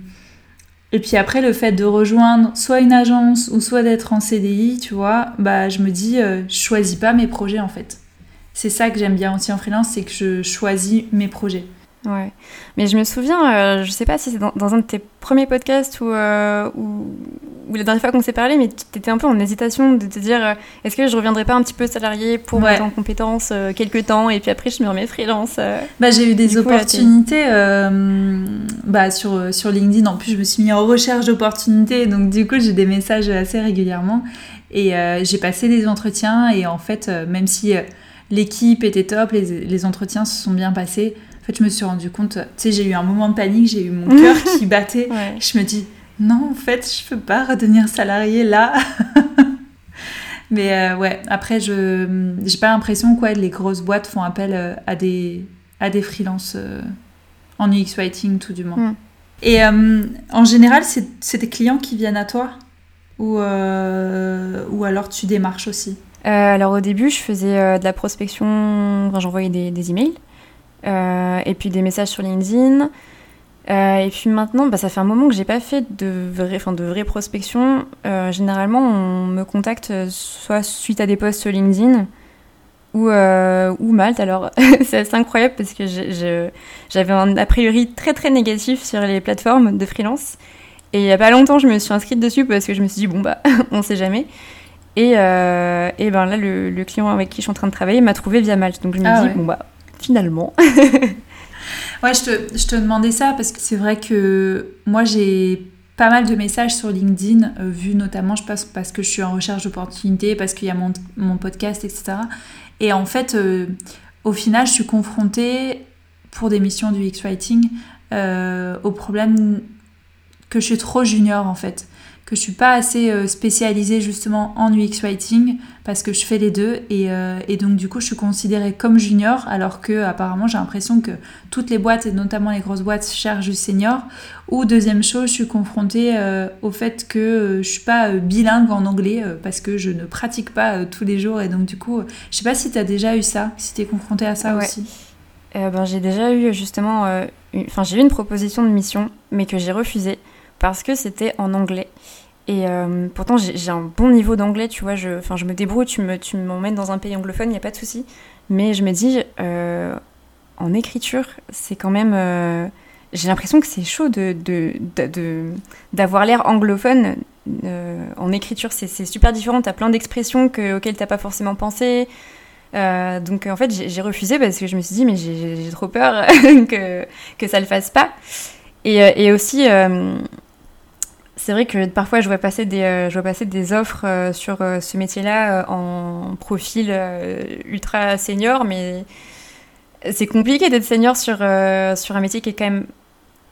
[SPEAKER 1] et puis après, le fait de rejoindre soit une agence ou soit d'être en CDI, tu vois, bah, je me dis, euh, je choisis pas mes projets en fait. C'est ça que j'aime bien aussi en freelance, c'est que je choisis mes projets.
[SPEAKER 2] Ouais. Mais je me souviens, euh, je sais pas si c'est dans, un de tes premiers podcasts où, euh, ou la dernière fois qu'on s'est parlé, mais tu étais un peu en hésitation de te dire est-ce que je reviendrai pas un petit peu salarié pour monter en compétences quelques temps et puis après je me remets freelance
[SPEAKER 1] bah, J'ai eu des opportunités bah, sur, sur LinkedIn. En plus, je me suis mis en recherche d'opportunités, donc du coup, j'ai des messages assez régulièrement. Et j'ai passé des entretiens et en fait, même si l'équipe était top, les, les entretiens se sont bien passés, fait, je me suis rendu compte, tu sais, j'ai eu un moment de panique, j'ai eu mon cœur qui battait. Je me dis, non, en fait, je peux pas redevenir salarié là. Mais euh, ouais, après, je j'ai pas l'impression que les grosses boîtes font appel euh, à des, à des freelances euh, en UX Writing, tout du moins. Mm. Et en général, c'est des clients qui viennent à toi? Ou, ou alors tu démarches aussi?
[SPEAKER 2] Alors au début, je faisais de la prospection, enfin, j'envoyais des, des emails. Euh, et puis des messages sur LinkedIn. Euh, et puis maintenant, bah, ça fait un moment que j'ai pas fait de vraie, de vraie prospection. Euh, généralement, on me contacte soit suite à des posts sur LinkedIn ou, ou Malte. Alors, c'est assez incroyable parce que j'avais un a priori très très négatif sur les plateformes de freelance. Et il y a pas longtemps, je me suis inscrite dessus parce que je me suis dit, bon, bah, on sait jamais. Et, et ben là, le, client avec qui je suis en train de travailler m'a trouvé via Malte. Donc je me ah dis, bon, bah, finalement.
[SPEAKER 1] ouais, je te, je te, demandais ça parce que c'est vrai que moi j'ai pas mal de messages sur LinkedIn, euh, vu notamment, je pense, parce que je suis en recherche d'opportunités, parce qu'il y a mon, mon, podcast, etc. Et en fait, euh, au final, je suis confrontée pour des missions du X-Writing euh, au problème que je suis trop junior en fait que je suis pas assez euh, spécialisée justement en UX writing parce que je fais les deux et, euh, et, donc du coup je suis considérée comme junior alors que apparemment j'ai l'impression que toutes les boîtes et notamment les grosses boîtes cherchent du senior. Ou deuxième chose je suis confrontée euh, au fait que je suis pas bilingue en anglais parce que je ne pratique pas tous les jours. Et donc du coup je sais pas si tu as déjà eu ça si tu es confrontée à ça aussi.
[SPEAKER 2] Ben, j'ai déjà eu justement enfin j'ai eu une proposition de mission mais que j'ai refusée parce que c'était en anglais. Et euh, pourtant, j'ai un bon niveau d'anglais, tu vois. Je, je me débrouille, tu m'emmènes tu dans un pays anglophone, il n'y a pas de souci. Mais je me dis, euh, en écriture, c'est quand même. Euh, j'ai l'impression que c'est chaud d'avoir de, de, l'air anglophone. en écriture, c'est super différent. Tu as plein d'expressions auxquelles tu n'as pas forcément pensé. donc en fait, j'ai refusé parce que je me suis dit, mais j'ai trop peur que, que ça le fasse pas. Et, et aussi c'est vrai que parfois je vois passer des, euh, offres euh, sur euh, ce métier-là en profil ultra senior, mais c'est compliqué d'être senior sur, sur un métier qui est quand même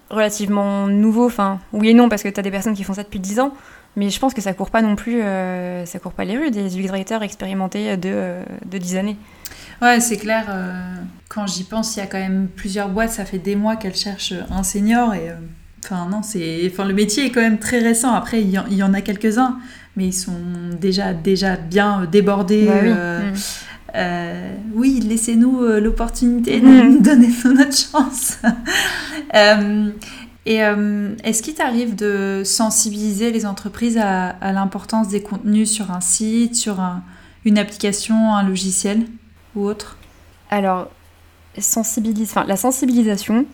[SPEAKER 2] relativement nouveau. Enfin, oui et non, parce que tu as des personnes qui font ça depuis 10 ans, mais je pense que ça court pas non plus, ça court pas les rues des UX writers expérimentés de, de 10 années.
[SPEAKER 1] Ouais, c'est clair. quand j'y pense, il y a quand même plusieurs boîtes, ça fait des mois qu'elles cherchent un senior et Enfin, non, c'est. Enfin, le métier est quand même très récent. Après, il y, en, a quelques-uns, mais ils sont déjà, déjà bien débordés. Bah euh, mm. euh, oui, laissez-nous euh, l'opportunité de nous donner notre chance. et est-ce qu'il t'arrive de sensibiliser les entreprises à, l'importance des contenus sur un site, sur une application, un logiciel ou autre?
[SPEAKER 2] Alors, sensibilise... enfin, la sensibilisation,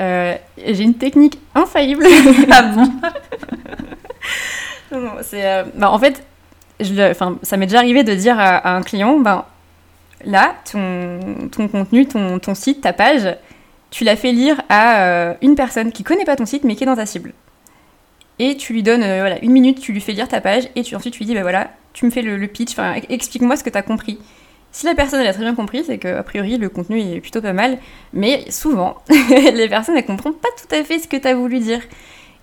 [SPEAKER 2] euh, j'ai une technique infaillible.
[SPEAKER 1] ah bon
[SPEAKER 2] c'est, euh, bah, En fait, je ça m'est déjà arrivé de dire à, un client, ben, là, ton, ton contenu, ton, ton, site, ta page, tu l'as fait lire à euh, une personne qui connaît pas ton site mais qui est dans ta cible. Et tu lui donnes voilà, une minute, tu lui fais lire ta page et tu, ensuite tu lui dis, ben voilà, tu me fais le, le pitch, explique-moi ce que tu as compris. Si la personne elle a très bien compris, c'est qu'a priori le contenu est plutôt pas mal, mais souvent les personnes elles comprennent pas tout à fait ce que tu as voulu dire.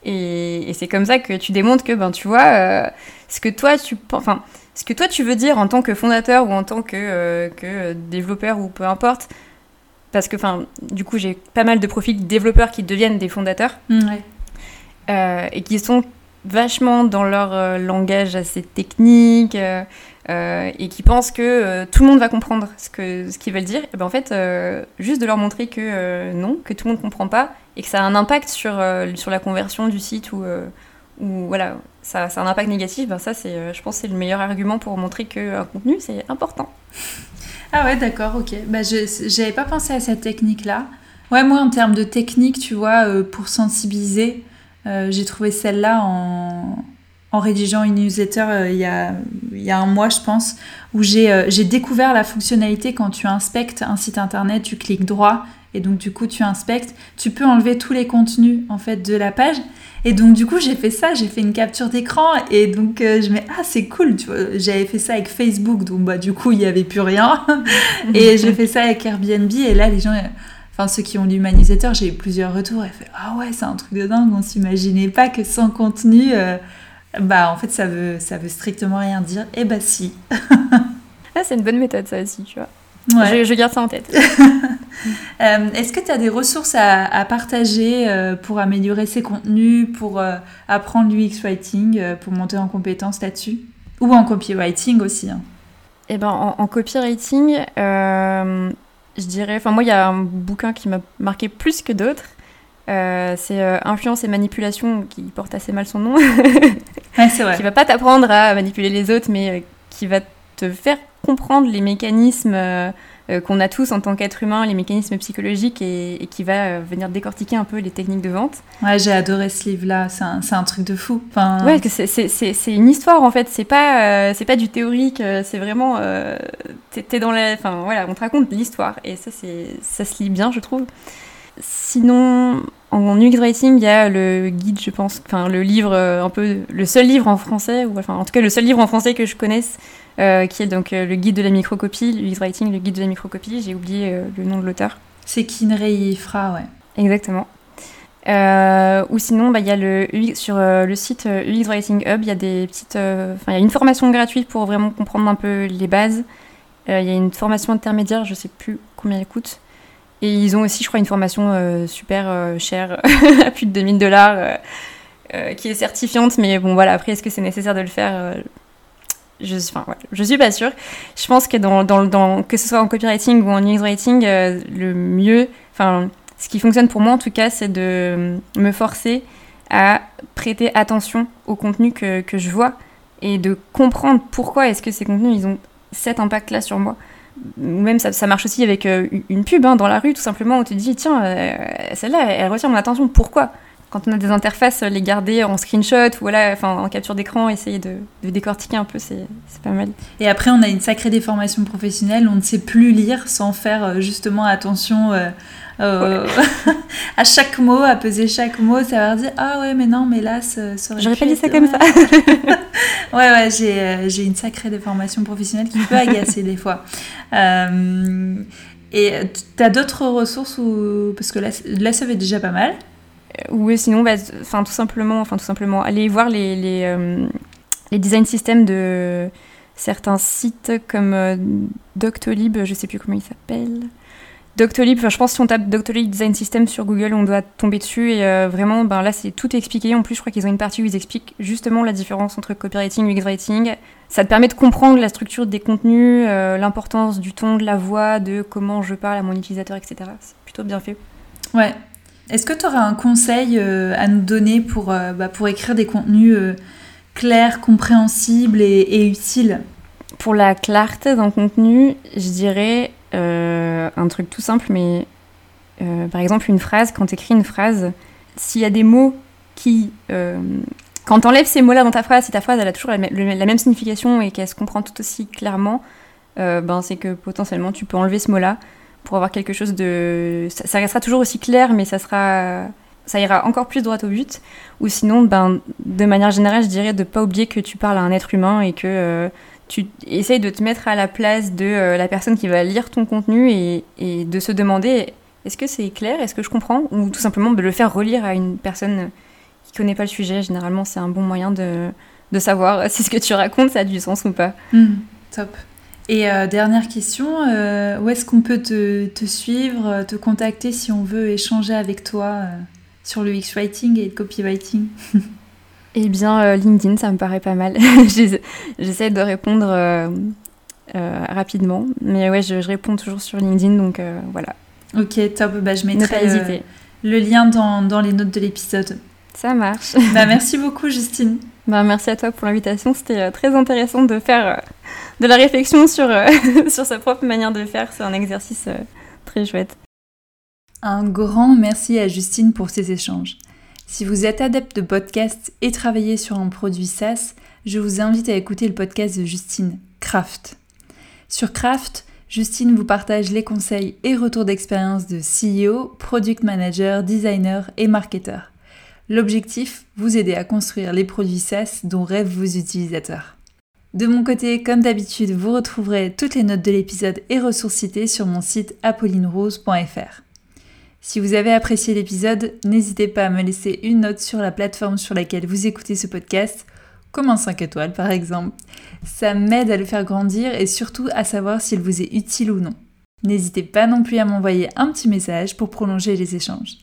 [SPEAKER 2] Et, c'est comme ça que tu démontres que ben tu vois euh, ce que toi tu enfin ce que toi tu veux dire en tant que fondateur ou en tant que, euh, que développeur ou peu importe. Parce que enfin du coup j'ai pas mal de profils développeurs qui deviennent des fondateurs
[SPEAKER 1] mmh,
[SPEAKER 2] euh, et qui sont vachement dans leur langage assez technique. Euh, et qui pensent que euh, tout le monde va comprendre ce qu'ils ce qu'ils veulent dire, et ben en fait, euh, juste de leur montrer que non, que tout le monde comprend pas, et que ça a un impact sur, sur la conversion du site ou, ou voilà, ça, ça, a un impact négatif, ben ça, c'est, je pense c'est le meilleur argument pour montrer qu'un contenu, c'est important.
[SPEAKER 1] Ah ouais, d'accord, ok. Bah, je n'avais pas pensé à cette technique-là. Ouais, moi, en termes de technique, tu vois, pour sensibiliser, j'ai trouvé celle-là en en rédigeant une newsletter il, y a, il y a un mois, je pense, où j'ai découvert la fonctionnalité quand tu inspectes un site internet, tu cliques droit et donc du coup tu inspectes, tu peux enlever tous les contenus en fait de la page. Et donc du coup j'ai fait ça, j'ai fait une capture d'écran et donc je me ah c'est cool, j'avais fait ça avec Facebook donc bah du coup il n'y avait plus rien. Et j'ai fait ça avec Airbnb et là les gens enfin ceux qui ont lu newsletter, j'ai eu plusieurs retours. Et fait ah ouais c'est un truc de dingue on s'imaginait pas que sans contenu euh, bah en fait ça veut ça veut strictement rien dire et bah si
[SPEAKER 2] ah c'est une bonne méthode ça aussi tu vois ouais. je, garde ça en tête
[SPEAKER 1] euh, est-ce que tu as des ressources à, partager euh, pour améliorer ses contenus pour apprendre l'UX writing pour monter en compétence là-dessus? Ou en copywriting aussi hein.
[SPEAKER 2] Eh ben, en, en copywriting, je dirais. Enfin, moi, il y a un bouquin qui m'a marqué plus que d'autres. Euh, c'est euh, Influence et manipulation qui porte assez mal son nom.
[SPEAKER 1] ouais, c'est vrai.
[SPEAKER 2] Qui va pas t'apprendre à manipuler les autres, mais euh, qui va te faire comprendre les mécanismes qu'on a tous en tant qu'être humain, les mécanismes psychologiques et, qui va venir décortiquer un peu les techniques de vente.
[SPEAKER 1] Ouais, j'ai adoré ce livre-là, c'est un, un, truc de fou. Enfin...
[SPEAKER 2] Ouais, c'est une histoire en fait, c'est pas, c'est pas du théorique, c'est vraiment. T'es dans la. Enfin voilà, on te raconte l'histoire et ça, ça se lit bien, je trouve. Sinon, en UX Writing, il y a le guide, je pense, enfin le livre, un peu le seul livre en français, ou enfin en tout cas le seul livre en français que je connaisse euh, qui est donc euh, le guide de la microcopie, l'UX Writing, le guide de la microcopie. J'ai oublié euh, le nom de l'auteur.
[SPEAKER 1] C'est Kinrei Fra, ouais.
[SPEAKER 2] Exactement. ou sinon, bah, il y a le sur le site UX Writing Hub, il y a des petites, il y a une formation gratuite pour vraiment comprendre un peu les bases. Il y a une formation intermédiaire, je sais plus combien elle coûte. Et ils ont aussi, je crois, une formation super chère, à plus de 2000 dollars, qui est certifiante. Mais bon, voilà, après, est-ce que c'est nécessaire de le faire je, enfin, je suis pas sûre. Je pense que, dans, dans, que ce soit en copywriting ou en news writing, euh, le mieux, enfin, ce qui fonctionne pour moi en tout cas, c'est de me forcer à prêter attention au contenu que, que je vois et de comprendre pourquoi est-ce que ces contenus ils ont cet impact-là sur moi. Même ça, ça, marche aussi avec euh, une pub hein, dans la rue, tout simplement, tu te dis, tiens, euh, celle-là, elle retient mon attention, pourquoi? Quand on a des interfaces, les garder en screenshot ou voilà, en capture d'écran, essayer de, décortiquer un peu, c'est pas mal.
[SPEAKER 1] Et après, on a une sacrée déformation professionnelle, on ne sait plus lire sans faire euh, justement attention euh, à chaque mot, à peser chaque mot, savoir dire Ah ouais, mais non, mais là, ça,
[SPEAKER 2] J'aurais pas dit ça comme ça.
[SPEAKER 1] ouais, ouais, j'ai une sacrée déformation professionnelle qui peut agacer des fois. et tu as d'autres ressources ou... Parce que là, là, ça va déjà pas mal
[SPEAKER 2] ou sinon, bah, enfin tout simplement, enfin tout simplement, aller voir les les, euh, les design systems de certains sites comme euh, Doctolib, je sais plus comment il s'appelle. Doctolib, enfin je pense que si on tape Doctolib Design System sur Google, on doit tomber dessus et euh, vraiment, ben là c'est tout expliqué. En plus, je crois qu'ils ont une partie où ils expliquent justement la différence entre copywriting et UX writing. Ça te permet de comprendre la structure des contenus, l'importance du ton, de la voix, de comment je parle à mon utilisateur, etc. C'est plutôt bien fait.
[SPEAKER 1] Ouais, est-ce que tu auras un conseil euh, à nous donner pour, euh, bah, pour écrire des contenus euh, clairs, compréhensibles et, utiles?
[SPEAKER 2] Pour la clarté d'un contenu, je dirais un truc tout simple, mais par exemple une phrase, quand tu écris une phrase, s'il y a des mots qui... quand tu enlèves ces mots-là dans ta phrase, si ta phrase elle a toujours la, même signification et qu'elle se comprend tout aussi clairement, ben, c'est que potentiellement tu peux enlever ce mot-là pour avoir quelque chose de... Ça, restera toujours aussi clair, mais ça sera... Ça ira encore plus droit au but. Ou sinon, ben, de manière générale, je dirais de pas oublier que tu parles à un être humain et que euh, tu essayes de te mettre à la place de euh, la personne qui va lire ton contenu et, de se demander est-ce que c'est clair, est-ce que je comprends? Ou tout simplement de le faire relire à une personne qui connaît pas le sujet. Généralement, c'est un bon moyen de, de savoir si ce que tu racontes, ça a du sens ou pas.
[SPEAKER 1] Mmh, top. Et euh, dernière question, euh, où est-ce qu'on peut te, suivre, te contacter si on veut échanger avec toi sur le X-Writing et le copywriting?
[SPEAKER 2] Eh bien, LinkedIn, ça me paraît pas mal. J'essaie de répondre rapidement, mais ouais, je, réponds toujours sur LinkedIn, donc voilà.
[SPEAKER 1] Ok, top. Bah, je mettrai le lien dans, dans les notes de l'épisode.
[SPEAKER 2] Ça marche.
[SPEAKER 1] bah, merci beaucoup, Justine.
[SPEAKER 2] Bah, merci à toi pour l'invitation. C'était très intéressant de faire de la réflexion sur, euh, sur sa propre manière de faire. C'est un exercice euh, très chouette.
[SPEAKER 1] Un grand merci à Justine pour ces échanges. Si vous êtes adepte de podcast et travaillez sur un produit SaaS, je vous invite à écouter le podcast de Justine, Craft. Sur Craft, Justine vous partage les conseils et retours d'expérience de CEO, product manager, designer et marketeur. L'objectif, vous aider à construire les produits SaaS dont rêvent vos utilisateurs. De mon côté, comme d'habitude, vous retrouverez toutes les notes de l'épisode et ressources citées sur mon site apollinerose.fr. Si vous avez apprécié l'épisode, n'hésitez pas à me laisser une note sur la plateforme sur laquelle vous écoutez ce podcast, comme un 5 étoiles par exemple. Ça m'aide à le faire grandir et surtout à savoir s'il vous est utile ou non. N'hésitez pas non plus à m'envoyer un petit message pour prolonger les échanges.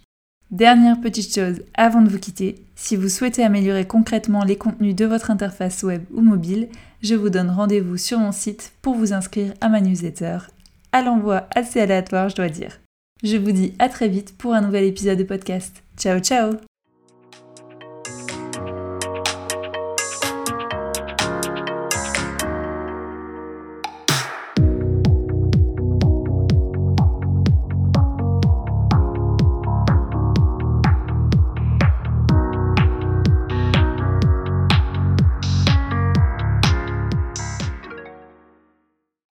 [SPEAKER 1] Dernière petite chose avant de vous quitter, si vous souhaitez améliorer concrètement les contenus de votre interface web ou mobile, je vous donne rendez-vous sur mon site pour vous inscrire à ma newsletter, à l'envoi assez aléatoire je dois dire. Je vous dis à très vite pour un nouvel épisode de podcast. Ciao ciao